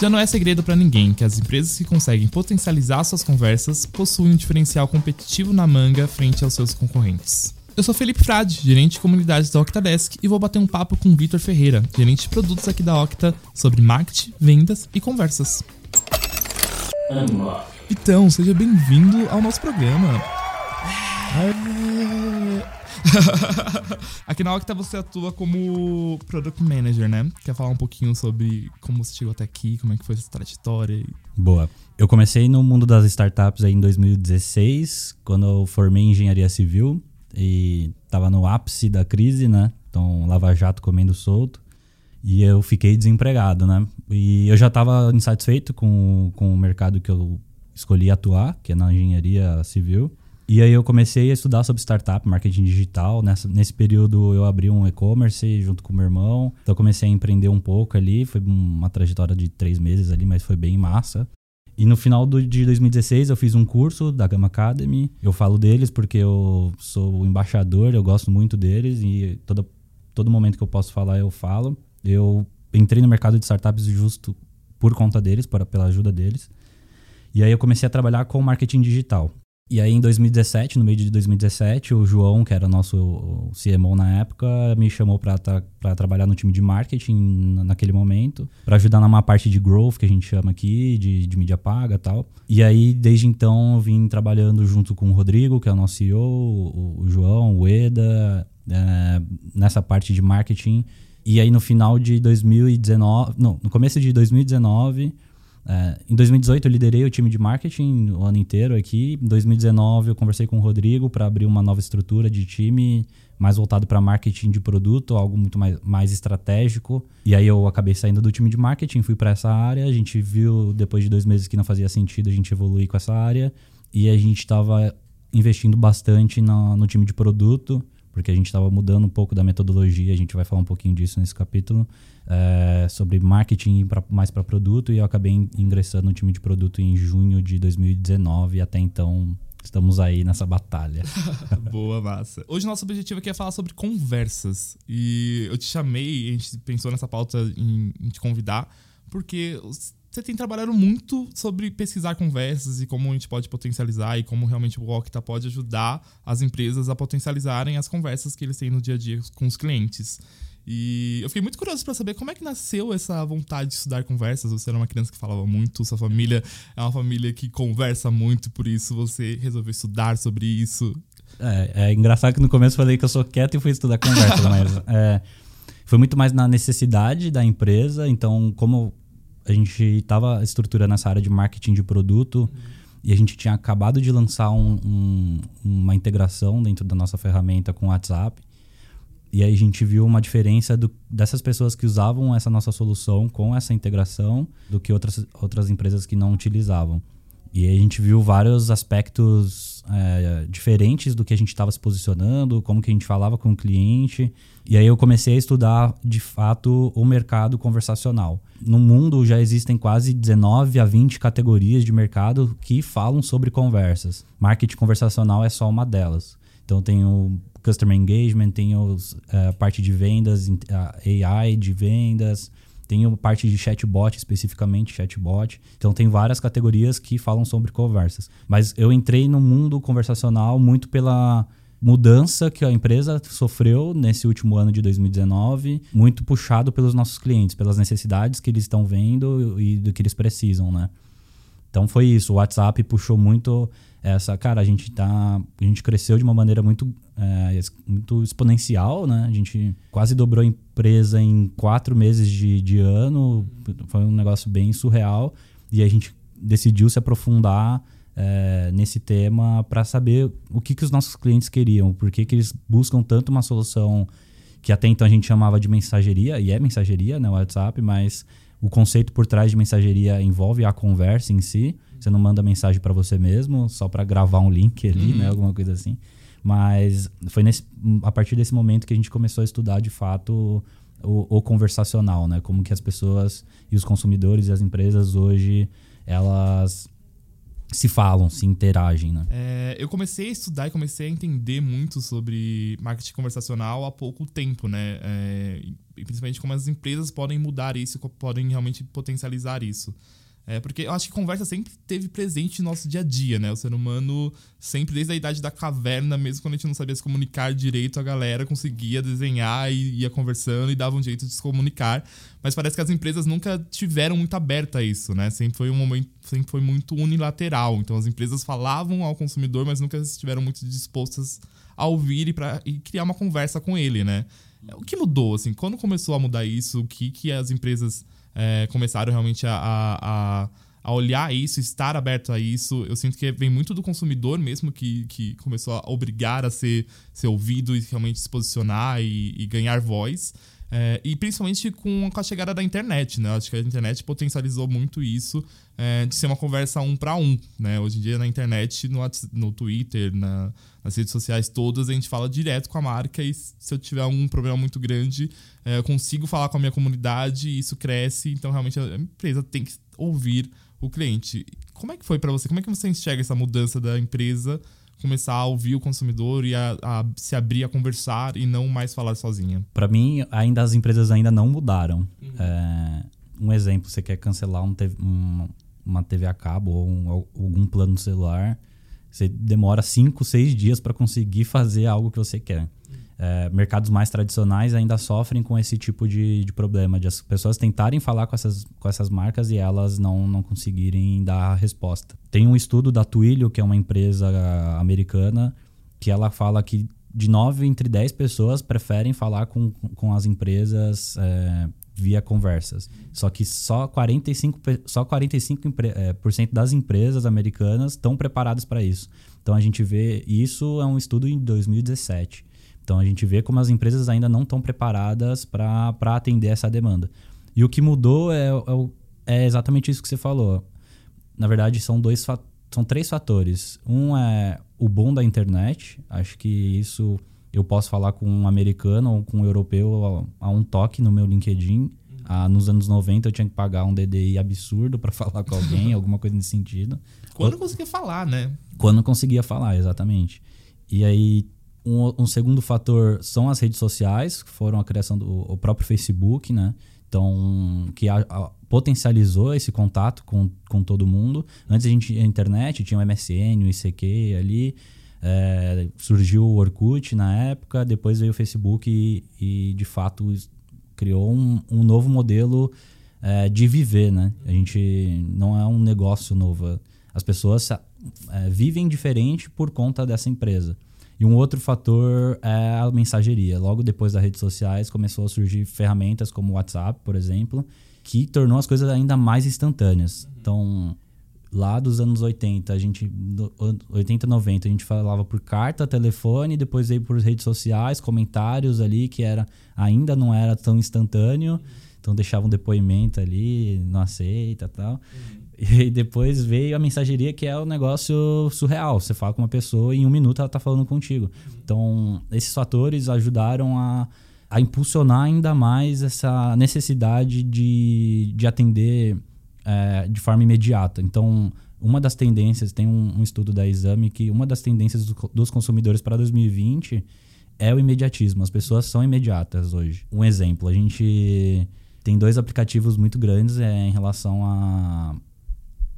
Já não é segredo para ninguém que as empresas que conseguem potencializar suas conversas possuem um diferencial competitivo na manga frente aos seus concorrentes. Eu sou Felipe Frade, gerente de comunidades da Octadesk, e vou bater um papo com Vitor Ferreira, gerente de produtos aqui da Octa, sobre marketing, vendas e conversas. Então, seja bem-vindo ao nosso programa. Aqui na Octa você atua como Product Manager, né? Quer falar um pouquinho sobre como você chegou até aqui, como é que foi essa trajetória? Boa. Eu comecei no mundo das startups aí em 2016, quando eu formei em engenharia civil e tava no ápice da crise, né? Então, Lava Jato comendo solto. E eu fiquei desempregado, né? E eu já estava insatisfeito com, com o mercado que eu escolhi atuar, que é na engenharia civil. E aí eu comecei a estudar sobre startup, marketing digital. Nessa, nesse período eu abri um e-commerce junto com meu irmão. Então eu comecei a empreender um pouco ali. Foi uma trajetória de três meses ali, mas foi bem massa. E no final do, de 2016 eu fiz um curso da Gama Academy. Eu falo deles porque eu sou o embaixador, eu gosto muito deles e todo, todo momento que eu posso falar eu falo. Eu entrei no mercado de startups justo por conta deles, pela ajuda deles. E aí eu comecei a trabalhar com marketing digital. E aí em 2017, no meio de 2017, o João, que era nosso CMO na época, me chamou para tra trabalhar no time de marketing naquele momento, para ajudar numa parte de growth que a gente chama aqui, de, de mídia paga e tal. E aí desde então eu vim trabalhando junto com o Rodrigo, que é o nosso CEO, o, o João, o Eda, é, nessa parte de marketing. E aí no final de 2019, não, no começo de 2019 é, em 2018 eu liderei o time de marketing o ano inteiro aqui. Em 2019 eu conversei com o Rodrigo para abrir uma nova estrutura de time mais voltado para marketing de produto, algo muito mais, mais estratégico. E aí eu acabei saindo do time de marketing, fui para essa área. A gente viu depois de dois meses que não fazia sentido a gente evoluir com essa área e a gente estava investindo bastante no, no time de produto porque a gente estava mudando um pouco da metodologia, a gente vai falar um pouquinho disso nesse capítulo, é, sobre marketing pra, mais para produto, e eu acabei ingressando no time de produto em junho de 2019, e até então estamos aí nessa batalha. Boa, massa. Hoje nosso objetivo aqui é falar sobre conversas, e eu te chamei, a gente pensou nessa pauta em, em te convidar, porque você tem trabalhado muito sobre pesquisar conversas e como a gente pode potencializar e como realmente o Octa pode ajudar as empresas a potencializarem as conversas que eles têm no dia a dia com os clientes. E eu fiquei muito curioso para saber como é que nasceu essa vontade de estudar conversas. Você era uma criança que falava muito, sua família é uma família que conversa muito, por isso você resolveu estudar sobre isso. É, é engraçado que no começo eu falei que eu sou quieto e fui estudar conversa, mas é, foi muito mais na necessidade da empresa. Então, como a gente estava estruturando essa área de marketing de produto uhum. e a gente tinha acabado de lançar um, um, uma integração dentro da nossa ferramenta com o WhatsApp. E aí a gente viu uma diferença do, dessas pessoas que usavam essa nossa solução com essa integração do que outras, outras empresas que não utilizavam. E a gente viu vários aspectos é, diferentes do que a gente estava se posicionando, como que a gente falava com o cliente. E aí eu comecei a estudar, de fato, o mercado conversacional. No mundo já existem quase 19 a 20 categorias de mercado que falam sobre conversas. Marketing conversacional é só uma delas. Então tem o Customer Engagement, tem os, é, a parte de vendas, AI de vendas, tem a parte de chatbot, especificamente chatbot. Então tem várias categorias que falam sobre conversas. Mas eu entrei no mundo conversacional muito pela mudança que a empresa sofreu nesse último ano de 2019, muito puxado pelos nossos clientes, pelas necessidades que eles estão vendo e do que eles precisam, né? Então foi isso, o WhatsApp puxou muito essa, cara, a gente tá, a gente cresceu de uma maneira muito, é, muito exponencial, né? A gente quase dobrou a empresa em quatro meses de, de ano, foi um negócio bem surreal. E a gente decidiu se aprofundar é, nesse tema para saber o que, que os nossos clientes queriam, por que, que eles buscam tanto uma solução que até então a gente chamava de mensageria, e é mensageria, né, o WhatsApp, mas o conceito por trás de mensageria envolve a conversa em si. Você não manda mensagem para você mesmo, só para gravar um link ali, né? uhum. né? Alguma coisa assim. Mas foi nesse, a partir desse momento que a gente começou a estudar de fato o, o, conversacional, né? Como que as pessoas e os consumidores e as empresas hoje elas se falam, se interagem, né? É, eu comecei a estudar e comecei a entender muito sobre marketing conversacional há pouco tempo, né? É, principalmente como as empresas podem mudar isso, podem realmente potencializar isso. É, porque eu acho que conversa sempre teve presente no nosso dia a dia, né? O ser humano, sempre desde a idade da caverna, mesmo quando a gente não sabia se comunicar direito, a galera conseguia desenhar e ia conversando e dava um jeito de se comunicar. Mas parece que as empresas nunca tiveram muito aberta a isso, né? Sempre foi um momento, sempre foi muito unilateral. Então as empresas falavam ao consumidor, mas nunca estiveram muito dispostas a ouvir e, pra, e criar uma conversa com ele, né? O que mudou, assim? Quando começou a mudar isso? O que, que as empresas é, começaram realmente a, a, a, olhar isso, estar aberto a isso. Eu sinto que vem muito do consumidor mesmo que, que começou a obrigar a ser, ser ouvido e realmente se posicionar e, e ganhar voz. É, e principalmente com, a chegada da internet, né? Acho que a internet potencializou muito isso é, de ser uma conversa um para um, né? Hoje em dia na internet, no, no Twitter, na, nas redes sociais todas, a gente fala direto com a marca e se eu tiver algum problema muito grande, é, eu consigo falar com a minha comunidade e isso cresce. Então, realmente, a empresa tem que ouvir o cliente. Como é que foi para você? Como é que você enxerga essa mudança da empresa começar a ouvir o consumidor e a, a se abrir a conversar e não mais falar sozinha? Para mim, ainda as empresas ainda não mudaram. Uhum. É, um exemplo, você quer cancelar um, um, uma TV a cabo ou um, algum plano celular, você demora 5, 6 dias para conseguir fazer algo que você quer. Uhum. É, mercados mais tradicionais ainda sofrem com esse tipo de, de, problema, de as pessoas tentarem falar com essas, com essas marcas e elas não, não conseguirem dar a resposta. Tem um estudo da Twilio, que é uma empresa americana, que ela fala que de 9 entre 10 pessoas preferem falar com, com as empresas é, via conversas. Só que só 45%, só 45 é, por cento das empresas americanas estão preparadas para isso. Então a gente vê, isso é um estudo em 2017. Então a gente vê como as empresas ainda não estão preparadas para atender essa demanda. E o que mudou é, é, é, exatamente isso que você falou. Na verdade, são dois são três fatores. Um é o bom da internet. Acho que isso eu posso falar com um americano ou com um europeu a, a um toque no meu LinkedIn. Ah, nos anos 90 eu tinha que pagar um DDI absurdo para falar com alguém, alguma coisa nesse sentido. Quando conseguia falar, né? Quando conseguia falar, exatamente. E aí um, um, segundo fator são as redes sociais, que foram a criação do próprio Facebook, né? Então, que a, a, potencializou esse contato com, com todo mundo. Antes a gente a internet, tinha o MSN, o ICQ ali. É, surgiu o Orkut na época, depois veio o Facebook e, e de fato criou um, um novo modelo é, de viver, né? A gente não é um negócio novo. As pessoas é, vivem diferente por conta dessa empresa. E um outro fator é a mensageria. Logo depois das redes sociais começou a surgir ferramentas como o WhatsApp, por exemplo, que tornou as coisas ainda mais instantâneas. Uhum. Então, lá dos anos 80, a gente 80, 90, a gente falava por carta, telefone, depois veio por redes sociais, comentários ali que era ainda não era tão instantâneo. Uhum. Então deixava um depoimento ali, não aceita, tal. Uhum. E depois veio a mensageria, que é o um negócio surreal. Você fala com uma pessoa e em um minuto ela está falando contigo. Então, esses fatores ajudaram a, a impulsionar ainda mais essa necessidade de, de atender é, de forma imediata. Então, uma das tendências, tem um, um estudo da Exame que uma das tendências do, dos consumidores para 2020 é o imediatismo. As pessoas são imediatas hoje. Um exemplo, a gente tem dois aplicativos muito grandes é, em relação a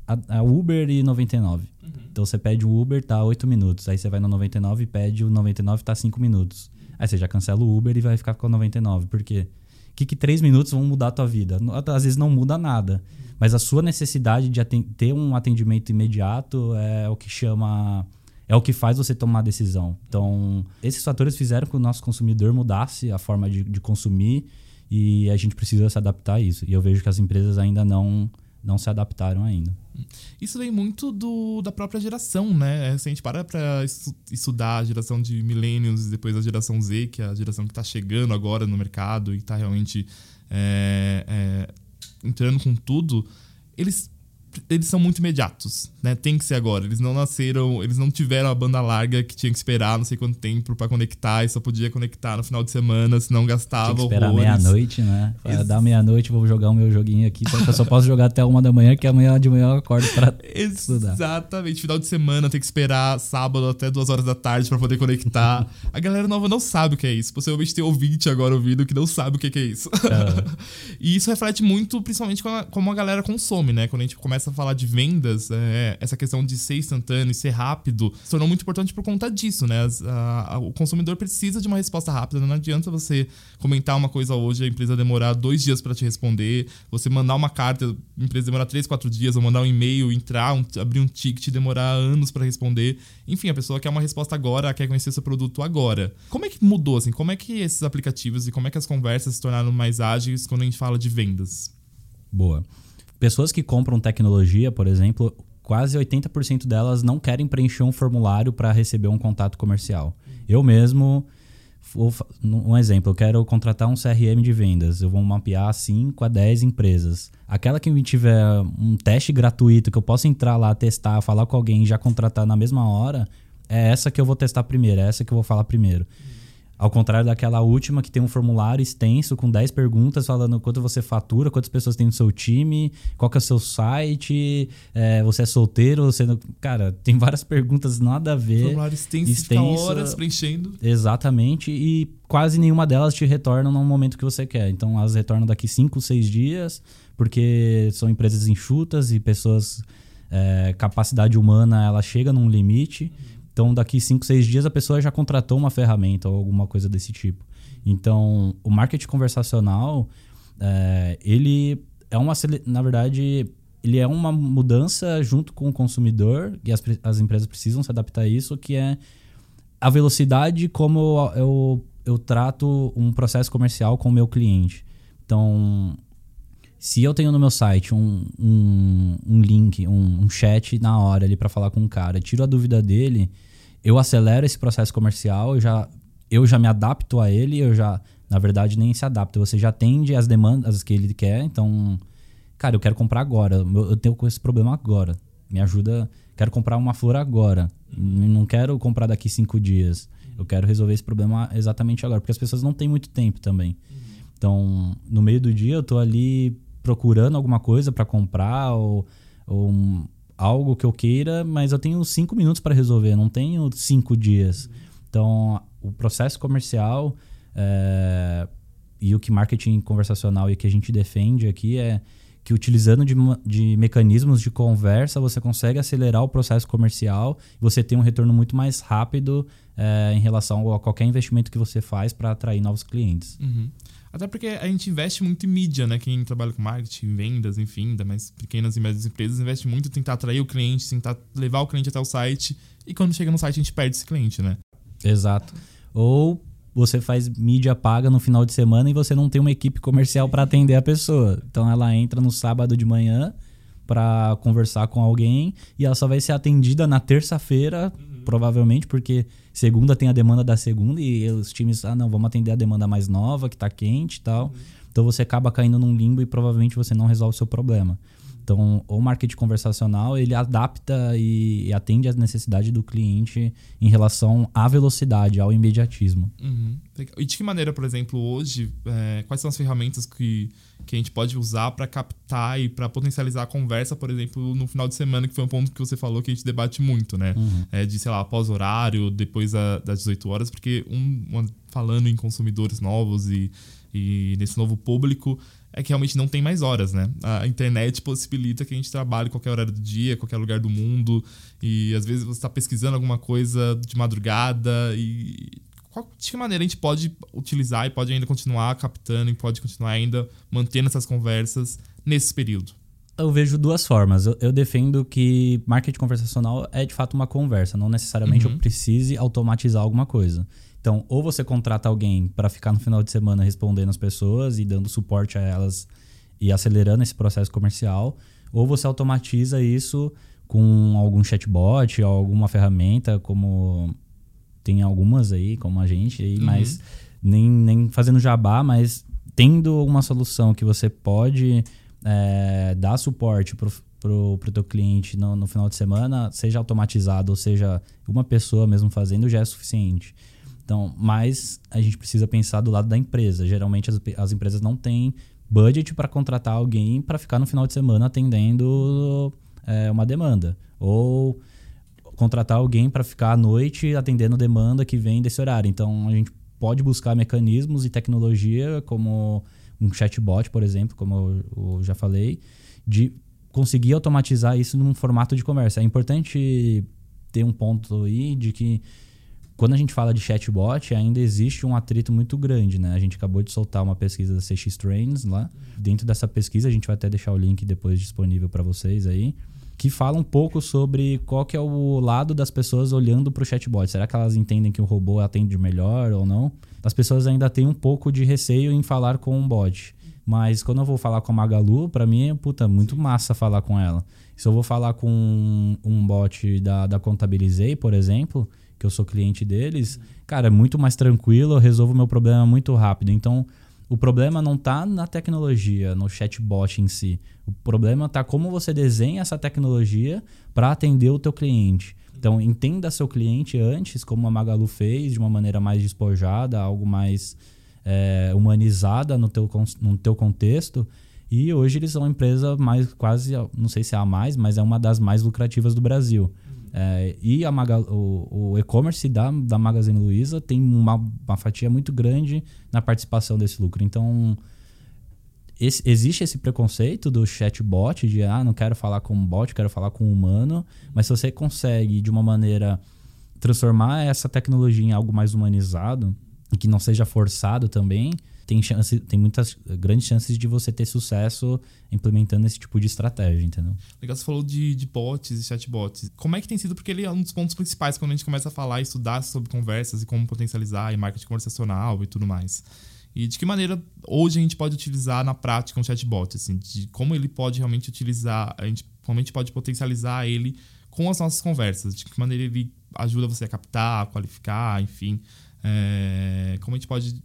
a, a Uber e 99. Uhum. Então você pede o Uber, tá 8 minutos. Aí você vai no 99 e pede o 99, tá 5 minutos. Aí você já cancela o Uber e vai ficar com o 99. Por quê? O que, que 3 minutos vão mudar a tua vida? Às vezes não muda nada. Mas a sua necessidade de ter um atendimento imediato é o que chama. É o que faz você tomar a decisão. Então, esses fatores fizeram que o nosso consumidor mudasse a forma de, de consumir e a gente precisa se adaptar a isso. E eu vejo que as empresas ainda não, não se adaptaram ainda. Isso vem muito do, da própria geração, né? Se a gente para para estudar a geração de millennials e depois a geração Z, que é a geração que está chegando agora no mercado e está realmente é, é, entrando com tudo, eles eles são muito imediatos, né? Tem que ser agora. Eles não nasceram, eles não tiveram a banda larga que tinha que esperar não sei quanto tempo para conectar e só podia conectar no final de semana, senão gastava tinha que esperar meia-noite, né? Ex dar meia-noite, vou jogar o meu joguinho aqui, só que eu só posso jogar até uma da manhã, que amanhã de manhã eu acordo para estudar. Exatamente. Final de semana tem que esperar sábado até duas horas da tarde para poder conectar. a galera nova não sabe o que é isso. Possivelmente tem ouvinte agora ouvindo que não sabe o que é isso. e isso reflete muito, principalmente como a galera consome, né? Quando a gente começa a falar de vendas, é, essa questão de ser instantâneo e ser rápido se tornou muito importante por conta disso, né? As, a, a, o consumidor precisa de uma resposta rápida. Não adianta você comentar uma coisa hoje, a empresa demorar dois dias para te responder, você mandar uma carta, a empresa demorar três, quatro dias, ou mandar um e-mail, entrar, um, abrir um ticket, demorar anos para responder. Enfim, a pessoa quer uma resposta agora, quer conhecer seu produto agora. Como é que mudou, assim? Como é que esses aplicativos e como é que as conversas se tornaram mais ágeis quando a gente fala de vendas? Boa. Pessoas que compram tecnologia, por exemplo, quase 80% delas não querem preencher um formulário para receber um contato comercial. Eu mesmo, um exemplo, eu quero contratar um CRM de vendas. Eu vou mapear 5 a 10 empresas. Aquela que me tiver um teste gratuito, que eu possa entrar lá, testar, falar com alguém e já contratar na mesma hora, é essa que eu vou testar primeiro, é essa que eu vou falar primeiro. Ao contrário daquela última que tem um formulário extenso com 10 perguntas falando quanto você fatura, quantas pessoas tem no seu time, qual que é o seu site, é, você é solteiro, você não... Cara, tem várias perguntas nada a ver. Formulário extenso, extenso horas preenchendo. Exatamente, e quase nenhuma delas te retorna no momento que você quer. Então elas retornam daqui 5, 6 dias, porque são empresas enxutas e pessoas... É, capacidade humana ela chega num limite. Então, daqui 5, 6 dias a pessoa já contratou uma ferramenta ou alguma coisa desse tipo. Então, o marketing conversacional, é, ele é uma, na verdade, ele é uma mudança junto com o consumidor e as, as empresas precisam se adaptar a isso, que é a velocidade como eu, eu trato um processo comercial com o meu cliente. Então, se eu tenho no meu site um, um, um link, um, um, chat na hora ali para falar com um cara, tiro a dúvida dele, eu acelero esse processo comercial, eu já, eu já me adapto a ele, eu já, na verdade, nem se adapta. Você já atende as demandas que ele quer, então, cara, eu quero comprar agora, eu tenho esse problema agora. Me ajuda, quero comprar uma flor agora, não quero comprar daqui cinco dias. Eu quero resolver esse problema exatamente agora, porque as pessoas não têm muito tempo também. Então, no meio do dia, eu tô ali procurando alguma coisa para comprar ou, ou algo que eu queira, mas eu tenho cinco minutos para resolver, não tenho cinco dias. Então, o processo comercial é, e o que marketing conversacional e que a gente defende aqui é que utilizando de, de mecanismos de conversa você consegue acelerar o processo comercial você tem um retorno muito mais rápido é, em relação a qualquer investimento que você faz para atrair novos clientes. Uhum. Até porque a gente investe muito em mídia, né? Quem trabalha com marketing, vendas, enfim, ainda mais pequenas e médias empresas, investe muito em tentar atrair o cliente, tentar levar o cliente até o site. E quando chega no site, a gente perde esse cliente, né? Exato. Ou você faz mídia paga no final de semana e você não tem uma equipe comercial para atender a pessoa. Então ela entra no sábado de manhã para conversar com alguém e ela só vai ser atendida na terça-feira, uhum. provavelmente, porque segunda tem a demanda da segunda e os times, ah, não, vamos atender a demanda mais nova, que está quente e tal. Uhum. Então você acaba caindo num limbo e provavelmente você não resolve o seu problema. Então, o marketing conversacional, ele adapta e, e atende às necessidades do cliente em relação à velocidade, ao imediatismo. Uhum. E de que maneira, por exemplo, hoje, é, quais são as ferramentas que, que a gente pode usar para captar e para potencializar a conversa, por exemplo, no final de semana, que foi um ponto que você falou que a gente debate muito, né? Uhum. É, de, sei lá, pós-horário, depois a, das 18 horas, porque um, uma, falando em consumidores novos e, e nesse novo público, é que realmente não tem mais horas, né? A internet possibilita que a gente trabalhe qualquer horário do dia, qualquer lugar do mundo, e às vezes você está pesquisando alguma coisa de madrugada e qual, de que maneira a gente pode utilizar e pode ainda continuar captando e pode continuar ainda mantendo essas conversas nesse período? Eu vejo duas formas. Eu, eu, defendo que marketing conversacional é de fato uma conversa, não necessariamente uhum. eu precise automatizar alguma coisa. Então, ou você contrata alguém para ficar no final de semana respondendo as pessoas e dando suporte a elas e acelerando esse processo comercial, ou você automatiza isso com algum chatbot ou alguma ferramenta, como tem algumas aí, como a gente, aí, uhum. mas nem, nem fazendo jabá, mas tendo uma solução que você pode é, dar suporte pro, pro teu cliente no, no final de semana, seja automatizado ou seja uma pessoa mesmo fazendo, já é suficiente. Então, mas a gente precisa pensar do lado da empresa. Geralmente as, as empresas não têm budget para contratar alguém para ficar no final de semana atendendo é, uma demanda. Ou contratar alguém para ficar à noite atendendo demanda que vem desse horário. Então, a gente pode buscar mecanismos e tecnologia como um chatbot, por exemplo, como eu, eu já falei, de conseguir automatizar isso num formato de conversa. É importante ter um ponto aí de que quando a gente fala de chatbot, ainda existe um atrito muito grande, né? A gente acabou de soltar uma pesquisa da CX Trends lá. Dentro dessa pesquisa, a gente vai até deixar o link depois disponível para vocês aí, que fala um pouco sobre qual que é o lado das pessoas olhando para o chatbot. Será que elas entendem que o robô atende melhor ou não? As pessoas ainda têm um pouco de receio em falar com um bot. Mas quando eu vou falar com a Magalu, para mim é puta, muito massa falar com ela. Se eu vou falar com um, um bot da, da Contabilizei, por exemplo, que eu sou cliente deles, cara, é muito mais tranquilo, eu resolvo meu problema muito rápido. Então, o problema não está na tecnologia, no chatbot em si. O problema está como você desenha essa tecnologia para atender o teu cliente. Então, entenda seu cliente antes, como a Magalu fez, de uma maneira mais despojada, algo mais é, humanizada no teu, no teu contexto. E hoje eles são uma empresa mais, quase, não sei se é a mais, mas é uma das mais lucrativas do Brasil. É, e a o, o e-commerce da, da Magazine Luiza tem uma, uma fatia muito grande na participação desse lucro. Então, esse, existe esse preconceito do chatbot, de ah, não quero falar com um bot, quero falar com um humano. Mas se você consegue, de uma maneira, transformar essa tecnologia em algo mais humanizado, e que não seja forçado também, tem, chance, tem muitas grandes chances de você ter sucesso implementando esse tipo de estratégia, entendeu? Legal, você falou de, de bots e chatbots. Como é que tem sido? Porque ele é um dos pontos principais quando a gente começa a falar e estudar sobre conversas e como potencializar e marketing conversacional e tudo mais. E de que maneira hoje a gente pode utilizar na prática um chatbot, assim, de como ele pode realmente utilizar, a gente realmente pode potencializar ele com as nossas conversas, de que maneira ele ajuda você a captar, a qualificar, enfim, é, como a gente pode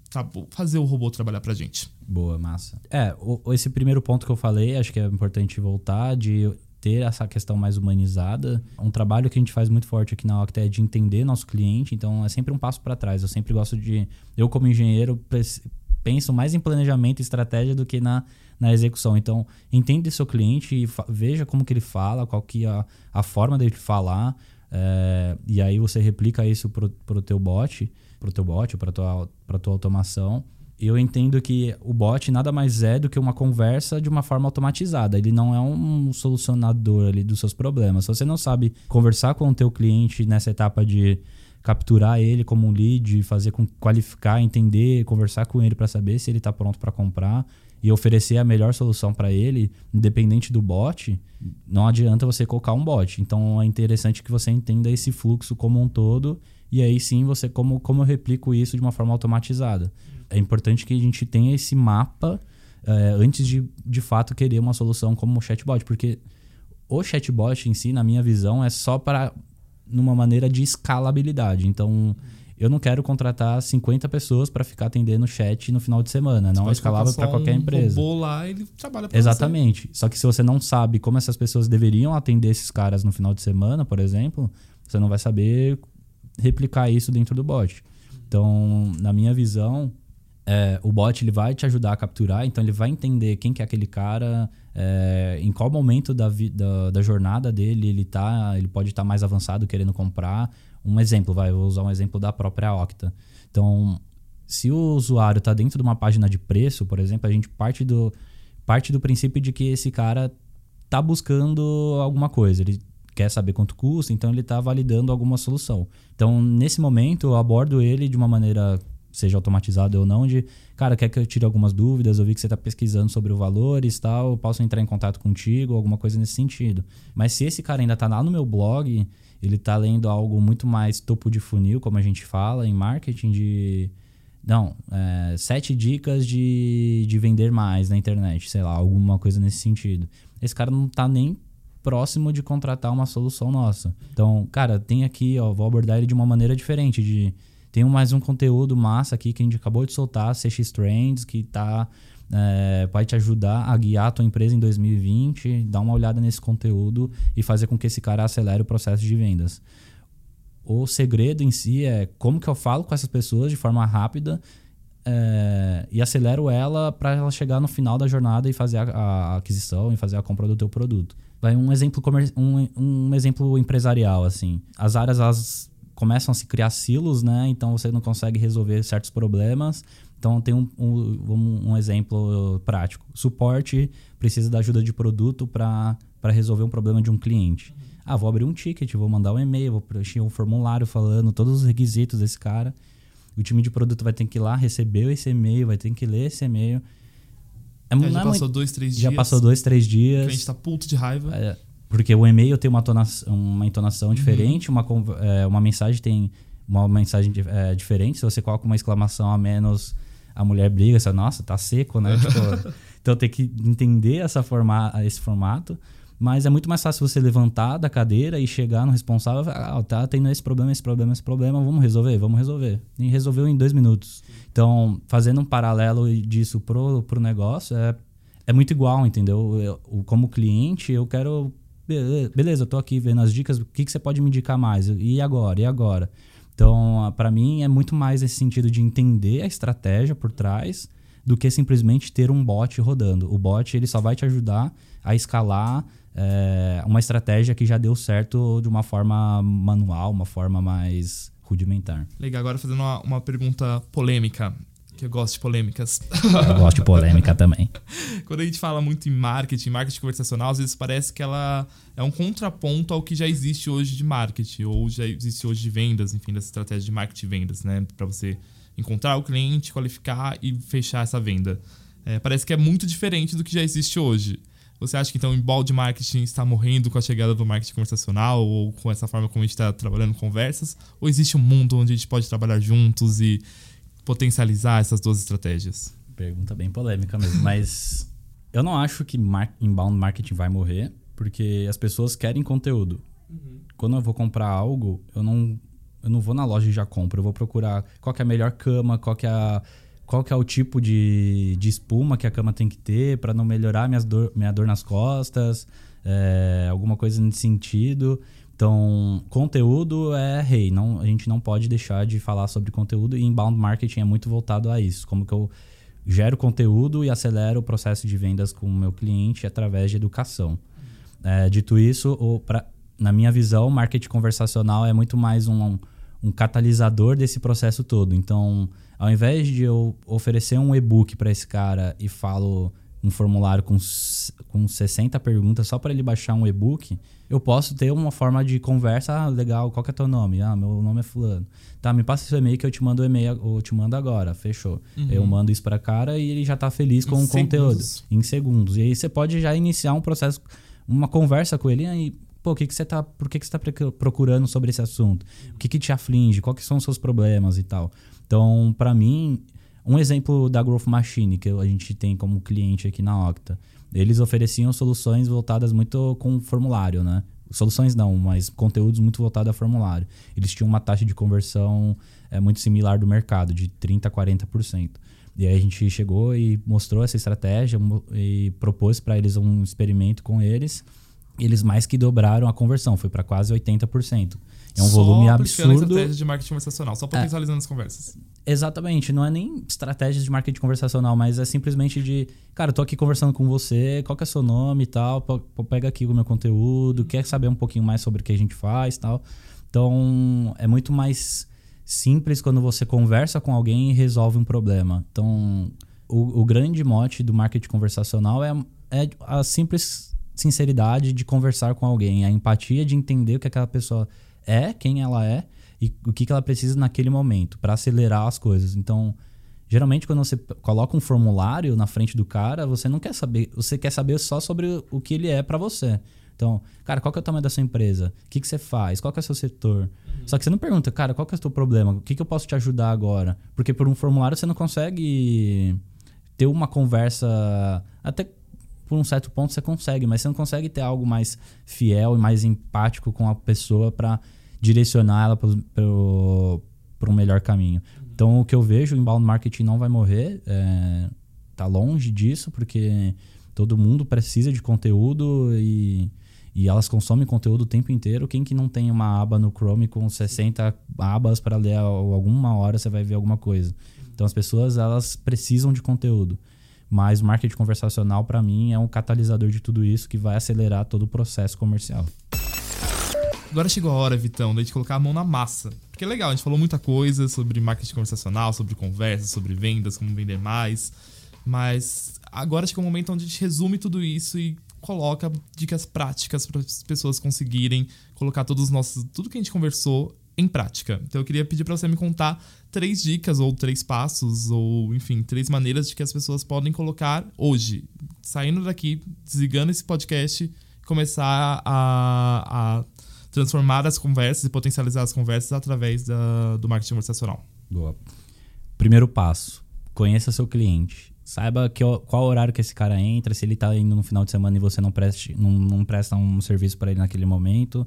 fazer o robô trabalhar pra gente. Boa, massa. É, o, esse primeiro ponto que eu falei, acho que é importante voltar, de ter essa questão mais humanizada. Um trabalho que a gente faz muito forte aqui na Octa é de entender nosso cliente, então é sempre um passo para trás. Eu sempre gosto de. Eu, como engenheiro, penso mais em planejamento e estratégia do que na, na execução. Então, entende seu cliente e veja como que ele fala, qual que é a, a forma dele falar, é, e aí você replica isso pro, pro teu bot para o teu bot, para tua para tua automação. Eu entendo que o bot nada mais é do que uma conversa de uma forma automatizada. Ele não é um solucionador ali dos seus problemas. Se você não sabe conversar com o teu cliente nessa etapa de capturar ele como um lead, fazer com qualificar, entender, conversar com ele para saber se ele está pronto para comprar e oferecer a melhor solução para ele, independente do bot, não adianta você colocar um bot. Então é interessante que você entenda esse fluxo como um todo e aí sim você como como eu replico isso de uma forma automatizada. É importante que a gente tenha esse mapa é, antes de de fato querer uma solução como o chatbot, porque o chatbot em si, na minha visão, é só para numa maneira de escalabilidade. Então, eu não quero contratar 50 pessoas para ficar atendendo o chat no final de semana. Você não é escalável para qualquer um empresa. Robô lá, ele trabalha pra Exatamente. Você. Só que se você não sabe como essas pessoas deveriam atender esses caras no final de semana, por exemplo, você não vai saber replicar isso dentro do bot. Então, na minha visão, é, o bot ele vai te ajudar a capturar, então ele vai entender quem que é aquele cara, é, em qual momento da, da, da, jornada dele ele tá, ele pode estar tá mais avançado querendo comprar. Um exemplo, vai, vou usar um exemplo da própria Octa. Então, se o usuário está dentro de uma página de preço, por exemplo, a gente parte do, parte do princípio de que esse cara está buscando alguma coisa. Ele quer saber quanto custa, então ele está validando alguma solução. Então, nesse momento, eu abordo ele de uma maneira, seja automatizada ou não, de, cara, quer que eu tire algumas dúvidas? Eu vi que você está pesquisando sobre o valores tal, eu posso entrar em contato contigo, alguma coisa nesse sentido. Mas se esse cara ainda está lá no meu blog, ele está lendo algo muito mais topo de funil, como a gente fala em marketing, de. Não, é, sete dicas de, de vender mais na internet, sei lá, alguma coisa nesse sentido. Esse cara não está nem próximo de contratar uma solução nossa. Então, cara, tem aqui, ó, vou abordar ele de uma maneira diferente, de tem mais um conteúdo massa aqui que a gente acabou de soltar, CX Trends, que tá é, vai te ajudar a guiar a tua empresa em 2020, dar uma olhada nesse conteúdo e fazer com que esse cara acelere o processo de vendas. O segredo em si é como que eu falo com essas pessoas de forma rápida é, e acelero ela para ela chegar no final da jornada e fazer a, a, aquisição e fazer a compra do teu produto. Vai um exemplo um, um exemplo empresarial assim. As áreas elas começam a se criar silos, né? Então você não consegue resolver certos problemas. Então tem um, um, um exemplo prático. Suporte precisa da ajuda de produto para resolver um problema de um cliente. Ah, vou abrir um ticket, vou mandar um e-mail, vou preencher um formulário falando todos os requisitos desse cara. O time de produto vai ter que ir lá receber esse e-mail, vai ter que ler esse e-mail. É, é, já passou dois, três dias. Já passou dois, três dias. O cliente tá puto de raiva. É, porque o e-mail tem uma, tonação, uma entonação uhum. diferente, uma, é, uma mensagem tem uma mensagem é, diferente. Se você coloca uma exclamação a menos, a mulher briga, você, nossa, tá seco, né? tipo, então tem que entender essa forma, esse formato. Mas é muito mais fácil você levantar da cadeira e chegar no responsável e falar, ah, tá tendo esse problema, esse problema, esse problema, vamos resolver, vamos resolver. E resolveu em dois minutos. Então, fazendo um paralelo disso pro, pro negócio, é, é muito igual, entendeu? Eu, como cliente, eu quero beleza, eu tô aqui vendo as dicas, o que, que você pode me indicar mais? E agora? E agora? Então, para mim, é muito mais esse sentido de entender a estratégia por trás do que simplesmente ter um bot rodando. O bot ele só vai te ajudar a escalar é, uma estratégia que já deu certo de uma forma manual, uma forma mais rudimentar. Legal, agora fazendo uma, uma pergunta polêmica que eu gosto de polêmicas. Eu gosto de polêmica também. Quando a gente fala muito em marketing, marketing conversacional, às vezes parece que ela é um contraponto ao que já existe hoje de marketing, ou já existe hoje de vendas, enfim, dessa estratégia de marketing e vendas, né? Para você encontrar o cliente, qualificar e fechar essa venda. É, parece que é muito diferente do que já existe hoje. Você acha que então o embalde marketing está morrendo com a chegada do marketing conversacional ou com essa forma como a gente está trabalhando conversas? Ou existe um mundo onde a gente pode trabalhar juntos e potencializar essas duas estratégias? Pergunta bem polêmica mesmo, mas eu não acho que mar inbound marketing vai morrer, porque as pessoas querem conteúdo. Uhum. Quando eu vou comprar algo, eu não, eu não vou na loja e já compro. Eu vou procurar qual é a melhor cama, qual é a qual que é o tipo de, de espuma que a cama tem que ter para não melhorar minhas dor, minha dor nas costas, é, alguma coisa nesse sentido. Então, conteúdo é rei. Não, a gente não pode deixar de falar sobre conteúdo e inbound marketing é muito voltado a isso. Como que eu gero conteúdo e acelero o processo de vendas com o meu cliente através de educação. É, dito isso, o, pra, na minha visão, marketing conversacional é muito mais um, um catalisador desse processo todo. Então, ao invés de eu oferecer um e-book para esse cara e falo um formulário com, com 60 perguntas só para ele baixar um e-book, eu posso ter uma forma de conversa. Ah, legal, qual que é teu nome? Ah, meu nome é fulano. Tá, me passa seu e-mail que eu te mando o e-mail, eu te mando agora. Fechou. Uhum. Eu mando isso para cara e ele já tá feliz com em o conteúdo. Em segundos. E aí você pode já iniciar um processo, uma conversa com ele e pô, que que você tá, por que que você tá procurando sobre esse assunto? O que que te aflige? Quais são os seus problemas e tal? Então, para mim, um exemplo da Growth Machine que a gente tem como cliente aqui na Octa eles ofereciam soluções voltadas muito com formulário, né? Soluções não, mas conteúdos muito voltados a formulário. Eles tinham uma taxa de conversão é, muito similar do mercado, de 30% a 40%. E aí a gente chegou e mostrou essa estratégia e propôs para eles um experimento com eles. Eles mais que dobraram a conversão, foi para quase 80%. É um só volume absurdo. Só estratégia de marketing conversacional, só potencializando é, as conversas. Exatamente, não é nem estratégias de marketing conversacional, mas é simplesmente de, cara, tô aqui conversando com você, qual que é seu nome e tal, pega aqui o meu conteúdo, quer saber um pouquinho mais sobre o que a gente faz e tal. Então, é muito mais simples quando você conversa com alguém e resolve um problema. Então, o, o grande mote do marketing conversacional é, é a simples sinceridade de conversar com alguém, a empatia de entender o que aquela pessoa é, quem ela é e o que, ela precisa naquele momento para acelerar as coisas. Então, geralmente quando você coloca um formulário na frente do cara, você não quer saber, você quer saber só sobre o que ele é para você. Então, cara, qual que é o tamanho da sua empresa? O que, que você faz? Qual que é o seu setor? Uhum. Só que você não pergunta, cara, qual que é o seu problema? O que, que eu posso te ajudar agora? Porque por um formulário você não consegue ter uma conversa. Até por um certo ponto você consegue, mas você não consegue ter algo mais fiel e mais empático com a pessoa para direcionar ela para um melhor caminho. Então, o que eu vejo, o inbound marketing não vai morrer. É, tá longe disso, porque todo mundo precisa de conteúdo e, e elas consomem conteúdo o tempo inteiro. Quem que não tem uma aba no Chrome com 60 abas para ler alguma hora você vai ver alguma coisa. Então as pessoas elas precisam de conteúdo. Mas marketing conversacional para mim é um catalisador de tudo isso que vai acelerar todo o processo comercial. Agora chegou a hora, Vitão, da gente colocar a mão na massa. Porque é legal, a gente falou muita coisa sobre marketing conversacional, sobre conversas, sobre vendas, como vender mais. Mas agora chegou o um momento onde a gente resume tudo isso e coloca dicas práticas para as pessoas conseguirem colocar todos os nossos, tudo que a gente conversou em prática. Então eu queria pedir para você me contar três dicas ou três passos ou enfim, três maneiras de que as pessoas podem colocar hoje, saindo daqui, desligando esse podcast, começar a, a transformar as conversas e potencializar as conversas através da, do marketing conversacional. Boa. Primeiro passo: conheça seu cliente. Saiba que, qual horário que esse cara entra, se ele está indo no final de semana e você não, preste, não, não presta um serviço para ele naquele momento,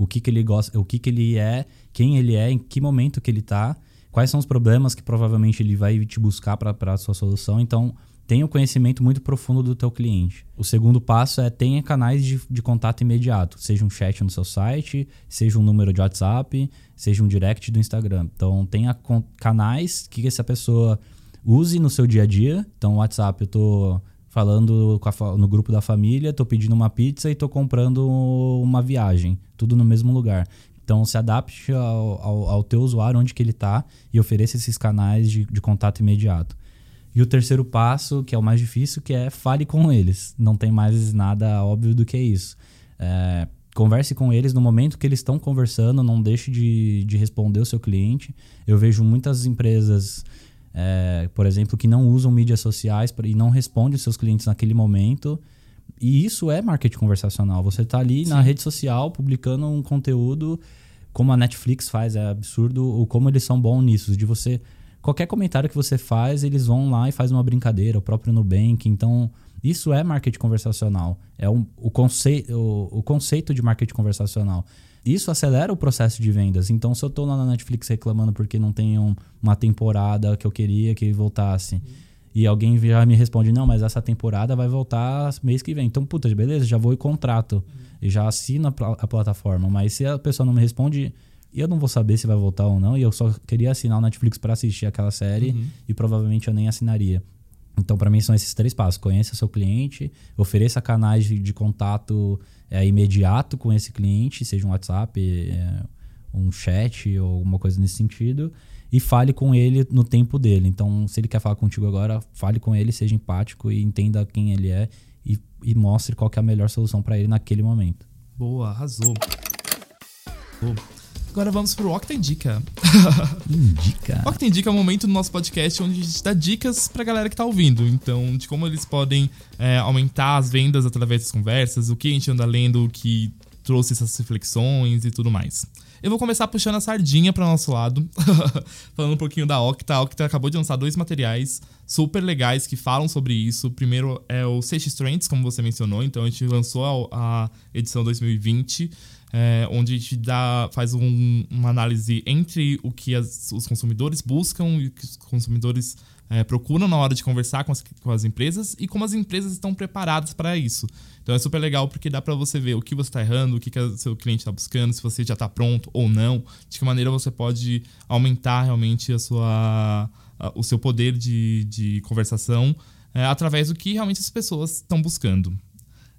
o que, que ele gosta, o que, que ele é, quem ele é, em que momento que ele está, quais são os problemas que provavelmente ele vai te buscar para a sua solução. Então, tenha um conhecimento muito profundo do teu cliente. O segundo passo é tenha canais de, de, contato imediato, seja um chat no seu site, seja um número de WhatsApp, seja um direct do Instagram. Então tenha canais que essa pessoa use no seu dia a dia. Então WhatsApp eu tô falando no grupo da família, tô pedindo uma pizza e tô comprando uma viagem, tudo no mesmo lugar. Então se adapte ao, ao, ao teu usuário onde que ele está e ofereça esses canais de, de contato imediato. E o terceiro passo, que é o mais difícil, que é fale com eles. Não tem mais nada óbvio do que isso. É, converse com eles no momento que eles estão conversando, não deixe de, de responder o seu cliente. Eu vejo muitas empresas, é, por exemplo, que não usam mídias sociais e não respondem seus clientes naquele momento. E isso é marketing conversacional. Você está ali Sim. na rede social publicando um conteúdo, como a Netflix faz, é absurdo o como eles são bons nisso, de você qualquer comentário que você faz, eles vão lá e fazem uma brincadeira, o próprio Nubank. Então, isso é marketing conversacional. É um, o, conce, o, o conceito de marketing conversacional. Isso acelera o processo de vendas. Então, se eu estou lá na Netflix reclamando porque não tem um, uma temporada que eu queria que voltasse, uhum. e alguém já me responde, não, mas essa temporada vai voltar mês que vem. Então, puta, beleza, já vou e contrato. Uhum. E já assino a, a plataforma. Mas se a pessoa não me responde, e eu não vou saber se vai voltar ou não. E eu só queria assinar o Netflix para assistir aquela série uhum. e provavelmente eu nem assinaria. Então, para mim, são esses três passos: conheça seu cliente, ofereça canais de, contato é, imediato com esse cliente, seja um WhatsApp, é, um chat ou alguma coisa nesse sentido, e fale com ele no tempo dele. Então, se ele quer falar contigo agora, fale com ele, seja empático e entenda quem ele é e, e mostre qual é a melhor solução para ele naquele momento. Boa, arrasou. Boa. Agora vamos pro Octa Indica. Indica. Octa Indica é um momento no nosso podcast onde a gente dá dicas pra galera que tá ouvindo. Então, de como eles podem é, aumentar as vendas através das conversas, o que a gente anda lendo, o que trouxe essas reflexões e tudo mais. Eu vou começar puxando a sardinha para nosso lado, falando um pouquinho da Octa. A Octa acabou de lançar dois materiais super legais que falam sobre isso. O primeiro é o Six Trends, como você mencionou, então a gente lançou a, a edição 2020 é, onde a gente dá, faz um, uma análise entre o que as, os consumidores buscam e o que os consumidores é, procuram na hora de conversar com as, com as empresas e como as empresas estão preparadas para isso. Então é super legal porque dá para você ver o que você está errando, o que, que seu cliente está buscando, se você já está pronto ou não, de que maneira você pode aumentar realmente a sua, a, o seu poder de, de conversação é, através do que realmente as pessoas estão buscando.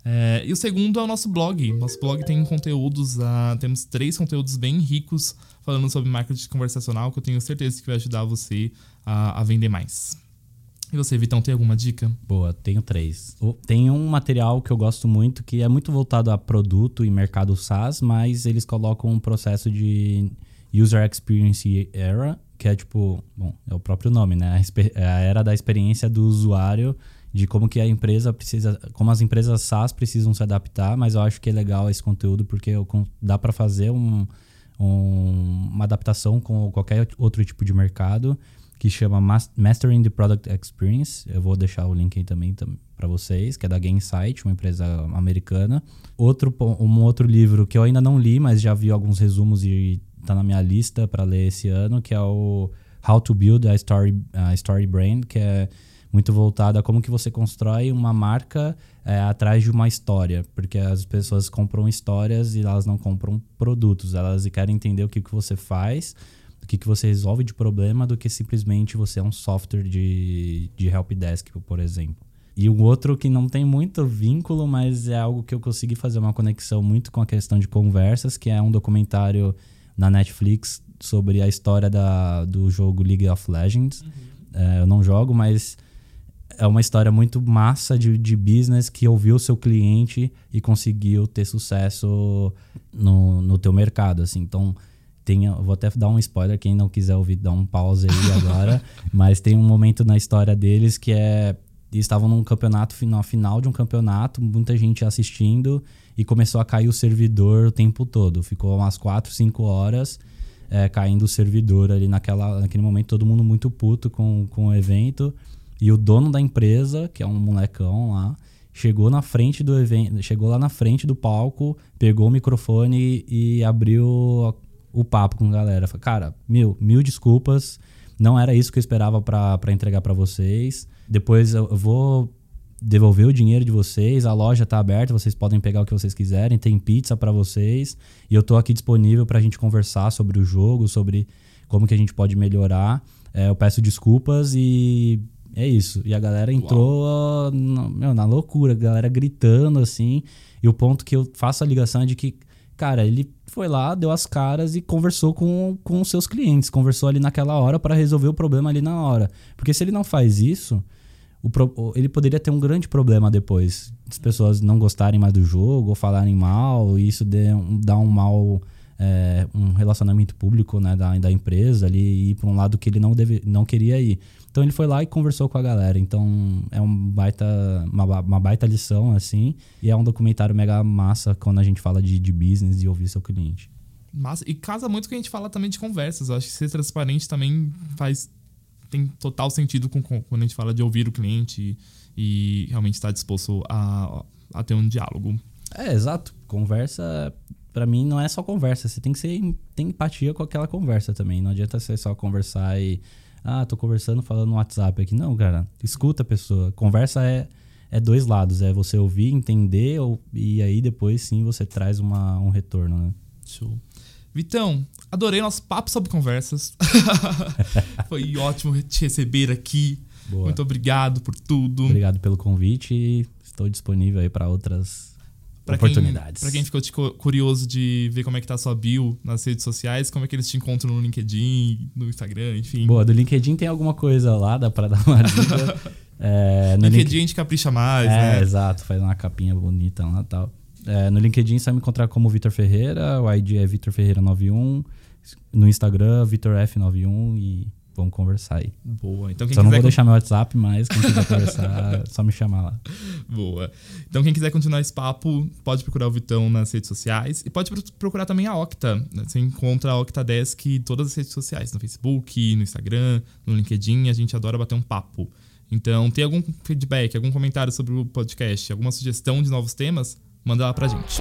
É, e o segundo é o nosso blog. Nosso blog tem conteúdos, uh, temos três conteúdos bem ricos falando sobre marketing conversacional que eu tenho certeza que vai ajudar você a, a vender mais. E você, Vitão, tem alguma dica? Boa, tenho três. Tem um material que eu gosto muito que é muito voltado a produto e mercado SaaS, mas eles colocam um processo de User Experience Era, que é tipo, bom, é o próprio nome, né? A, a era da experiência do usuário de como que a empresa precisa, como as empresas SaaS precisam se adaptar, mas eu acho que é legal esse conteúdo porque dá para fazer um, um, uma adaptação com qualquer outro tipo de mercado que chama Mastering the Product Experience. Eu vou deixar o link aí também para vocês, que é da Gainsight, uma empresa americana. Outro um outro livro que eu ainda não li, mas já vi alguns resumos e está na minha lista para ler esse ano, que é o How to Build a Story, a Story Brand, que é muito voltado a como que você constrói uma marca é, atrás de uma história, porque as pessoas compram histórias e elas não compram produtos, elas querem entender o que, que você faz, o que, que você resolve de problema, do que simplesmente você é um software de, de helpdesk, por exemplo. E o outro que não tem muito vínculo, mas é algo que eu consegui fazer uma conexão muito com a questão de conversas, que é um documentário na Netflix sobre a história da, do jogo League of Legends. Uhum. É, eu não jogo, mas é uma história muito massa de, de business que ouviu o seu cliente e conseguiu ter sucesso no, no teu mercado, assim. Então, tem, vou até dar um spoiler, quem não quiser ouvir, dá um pause aí agora. mas tem um momento na história deles que é estavam num campeonato, na final de um campeonato, muita gente assistindo e começou a cair o servidor o tempo todo. Ficou umas 4, 5 horas é, caindo o servidor ali naquela, naquele momento, todo mundo muito puto com, com o evento. E o dono da empresa, que é um molecão lá, chegou na frente do evento, chegou lá na frente do palco, pegou o microfone e, abriu o papo com a galera. Falei, cara, mil, mil desculpas, não era isso que eu esperava para entregar para vocês. Depois eu vou devolver o dinheiro de vocês, a loja está aberta, vocês podem pegar o que vocês quiserem, tem pizza para vocês e eu estou aqui disponível para a gente conversar sobre o jogo, sobre como que a gente pode melhorar. É, eu peço desculpas e é isso. E a galera entrou na, meu, na loucura, a galera gritando assim. E o ponto que eu faço a ligação é de que, cara, ele foi lá, deu as caras e conversou com, com os seus clientes, conversou ali naquela hora para resolver o problema ali na hora. Porque se ele não faz isso, o, ele poderia ter um grande problema depois. As pessoas não gostarem mais do jogo ou falarem mal, e isso dê, dá um mal. É, um relacionamento público né, da, da empresa ali e ir para um lado que ele não, deve, não queria ir. Então ele foi lá e conversou com a galera. Então é um baita, uma, uma baita lição, assim. E é um documentário mega massa quando a gente fala de, de business e ouvir seu cliente. Massa. E casa muito com a gente fala também de conversas. Eu acho que ser transparente também faz tem total sentido com, com, quando a gente fala de ouvir o cliente e, e realmente estar disposto a, a ter um diálogo. É, exato. Conversa, para mim, não é só conversa. Você tem que ser, tem empatia com aquela conversa também. Não adianta você só conversar e. Ah, tô conversando falando no WhatsApp aqui. Não, cara. Escuta a pessoa. Conversa é, é dois lados. É você ouvir, entender ou, e aí depois sim você traz uma, um retorno, né? Show. Vitão, adorei nosso papo sobre conversas. Foi ótimo te receber aqui. Boa. Muito obrigado por tudo. Obrigado pelo convite e estou disponível aí para outras pra oportunidades. Para quem ficou curioso de ver como é que tá a sua bio nas redes sociais, como é que eles te encontram no LinkedIn, no Instagram, enfim. Boa, do LinkedIn tem alguma coisa lá, dá para dar uma dica. é, no LinkedIn link... a gente capricha mais, é, né? exato, faz uma capinha bonita lá e tal. É, no LinkedIn você vai me encontrar como Vitor Ferreira, o ID é Vitor Ferreira91. No Instagram, VitorF91 e vamos conversar aí. Boa. Então, quem só não vou deixar meu WhatsApp, mas quem quiser conversar, só me chamar lá. Boa. Então, quem quiser continuar esse papo, pode procurar o Vitão nas redes sociais e pode procurar também a Octa. Você encontra a Octadesk em todas as redes sociais, no Facebook, no Instagram, no LinkedIn. A gente adora bater um papo. Então, tem algum feedback, algum comentário sobre o podcast, alguma sugestão de novos temas? manda lá pra gente.